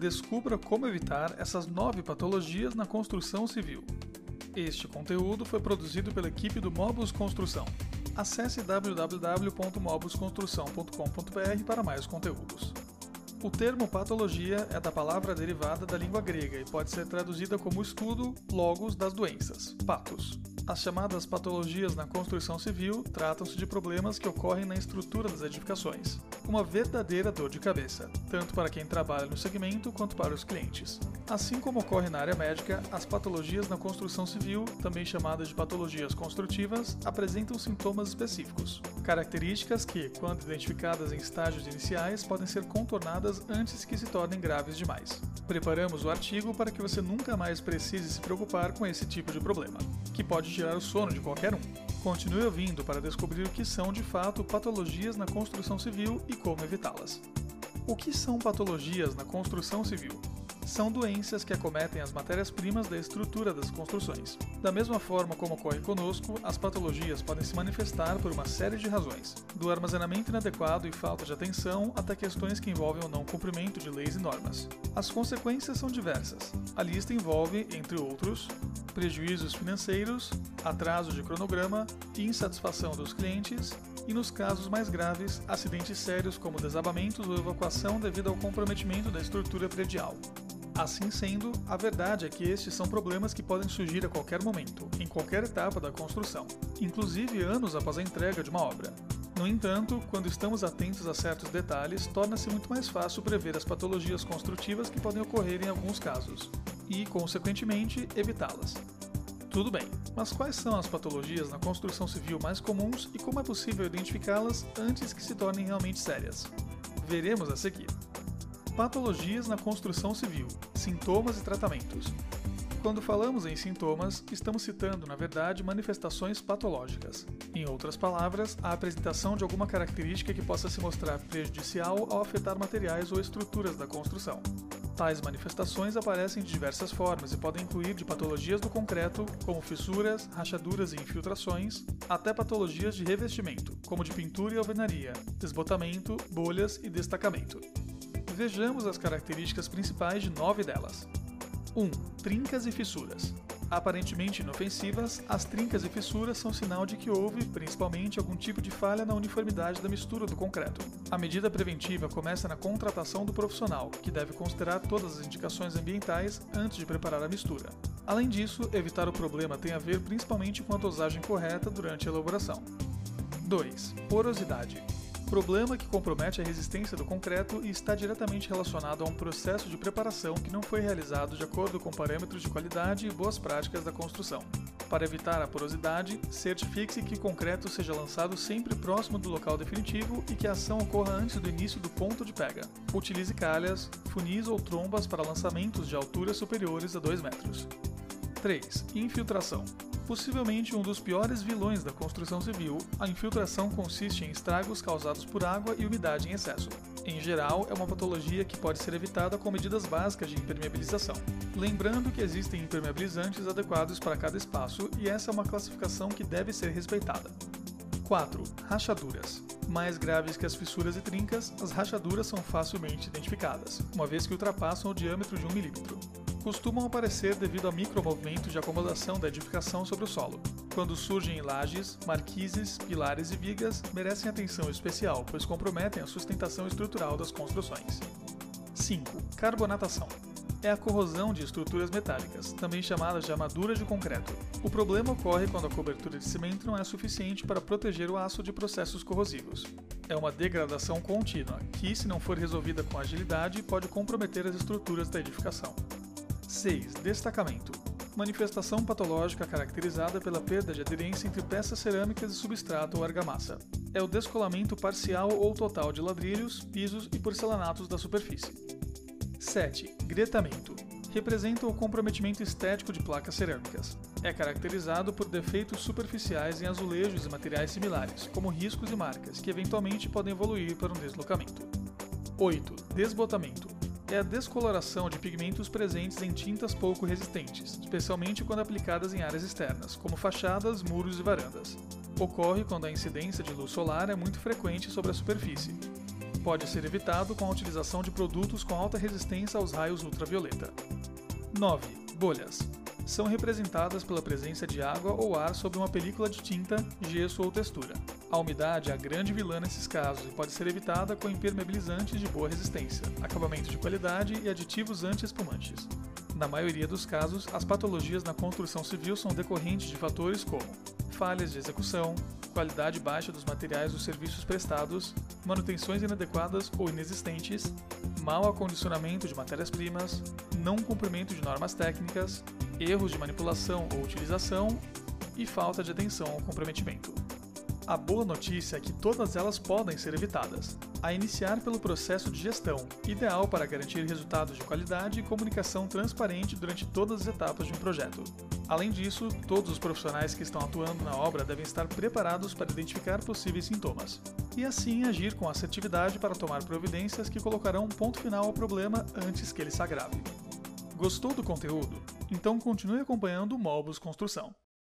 Descubra como evitar essas nove patologias na construção civil. Este conteúdo foi produzido pela equipe do Mobus Construção. Acesse www.mobusconstrução.com.br para mais conteúdos. O termo patologia é da palavra derivada da língua grega e pode ser traduzida como estudo, logos das doenças, patos. As chamadas patologias na construção civil tratam-se de problemas que ocorrem na estrutura das edificações. Uma verdadeira dor de cabeça, tanto para quem trabalha no segmento quanto para os clientes. Assim como ocorre na área médica, as patologias na construção civil, também chamadas de patologias construtivas, apresentam sintomas específicos. Características que, quando identificadas em estágios iniciais, podem ser contornadas antes que se tornem graves demais. Preparamos o artigo para que você nunca mais precise se preocupar com esse tipo de problema, que pode tirar o sono de qualquer um. Continue ouvindo para descobrir o que são de fato patologias na construção civil e como evitá-las. O que são patologias na construção civil? São doenças que acometem as matérias-primas da estrutura das construções. Da mesma forma como ocorre conosco, as patologias podem se manifestar por uma série de razões, do armazenamento inadequado e falta de atenção até questões que envolvem o não cumprimento de leis e normas. As consequências são diversas. A lista envolve, entre outros, prejuízos financeiros, atraso de cronograma, insatisfação dos clientes e, nos casos mais graves, acidentes sérios como desabamentos ou evacuação devido ao comprometimento da estrutura predial. Assim sendo, a verdade é que estes são problemas que podem surgir a qualquer momento, em qualquer etapa da construção, inclusive anos após a entrega de uma obra. No entanto, quando estamos atentos a certos detalhes, torna-se muito mais fácil prever as patologias construtivas que podem ocorrer em alguns casos e, consequentemente, evitá-las. Tudo bem, mas quais são as patologias na construção civil mais comuns e como é possível identificá-las antes que se tornem realmente sérias? Veremos a seguir. Patologias na construção civil, sintomas e tratamentos. Quando falamos em sintomas, estamos citando, na verdade, manifestações patológicas. Em outras palavras, a apresentação de alguma característica que possa se mostrar prejudicial ao afetar materiais ou estruturas da construção. Tais manifestações aparecem de diversas formas e podem incluir de patologias do concreto, como fissuras, rachaduras e infiltrações, até patologias de revestimento, como de pintura e alvenaria, desbotamento, bolhas e destacamento. Vejamos as características principais de nove delas. 1. Um, trincas e fissuras. Aparentemente inofensivas, as trincas e fissuras são sinal de que houve, principalmente, algum tipo de falha na uniformidade da mistura do concreto. A medida preventiva começa na contratação do profissional, que deve considerar todas as indicações ambientais antes de preparar a mistura. Além disso, evitar o problema tem a ver principalmente com a dosagem correta durante a elaboração. 2. Porosidade problema que compromete a resistência do concreto e está diretamente relacionado a um processo de preparação que não foi realizado de acordo com parâmetros de qualidade e boas práticas da construção. Para evitar a porosidade, certifique-se que o concreto seja lançado sempre próximo do local definitivo e que a ação ocorra antes do início do ponto de pega. Utilize calhas, funis ou trombas para lançamentos de alturas superiores a 2 metros. 3. Infiltração. Possivelmente um dos piores vilões da construção civil, a infiltração consiste em estragos causados por água e umidade em excesso. Em geral, é uma patologia que pode ser evitada com medidas básicas de impermeabilização. Lembrando que existem impermeabilizantes adequados para cada espaço e essa é uma classificação que deve ser respeitada. 4. Rachaduras. Mais graves que as fissuras e trincas, as rachaduras são facilmente identificadas, uma vez que ultrapassam o diâmetro de 1 milímetro costumam aparecer devido a micromovimentos de acomodação da edificação sobre o solo. Quando surgem em lajes, marquises, pilares e vigas, merecem atenção especial, pois comprometem a sustentação estrutural das construções. 5. Carbonatação é a corrosão de estruturas metálicas, também chamadas de armadura de concreto. O problema ocorre quando a cobertura de cimento não é suficiente para proteger o aço de processos corrosivos. É uma degradação contínua, que, se não for resolvida com agilidade, pode comprometer as estruturas da edificação. 6. Destacamento. Manifestação patológica caracterizada pela perda de aderência entre peças cerâmicas e substrato ou argamassa. É o descolamento parcial ou total de ladrilhos, pisos e porcelanatos da superfície. 7. Gretamento. Representa o comprometimento estético de placas cerâmicas. É caracterizado por defeitos superficiais em azulejos e materiais similares, como riscos e marcas, que eventualmente podem evoluir para um deslocamento. 8. Desbotamento é a descoloração de pigmentos presentes em tintas pouco resistentes, especialmente quando aplicadas em áreas externas, como fachadas, muros e varandas. Ocorre quando a incidência de luz solar é muito frequente sobre a superfície. Pode ser evitado com a utilização de produtos com alta resistência aos raios ultravioleta. 9. Bolhas. São representadas pela presença de água ou ar sobre uma película de tinta, gesso ou textura. A umidade é a grande vilã nesses casos e pode ser evitada com impermeabilizantes de boa resistência, acabamento de qualidade e aditivos anti-espumantes. Na maioria dos casos, as patologias na construção civil são decorrentes de fatores como falhas de execução, qualidade baixa dos materiais dos serviços prestados, manutenções inadequadas ou inexistentes, mau acondicionamento de matérias-primas, não cumprimento de normas técnicas, erros de manipulação ou utilização e falta de atenção ao comprometimento. A boa notícia é que todas elas podem ser evitadas, a iniciar pelo processo de gestão, ideal para garantir resultados de qualidade e comunicação transparente durante todas as etapas de um projeto. Além disso, todos os profissionais que estão atuando na obra devem estar preparados para identificar possíveis sintomas, e assim agir com assertividade para tomar providências que colocarão um ponto final ao problema antes que ele se agrave. Gostou do conteúdo? Então continue acompanhando o Mobus Construção.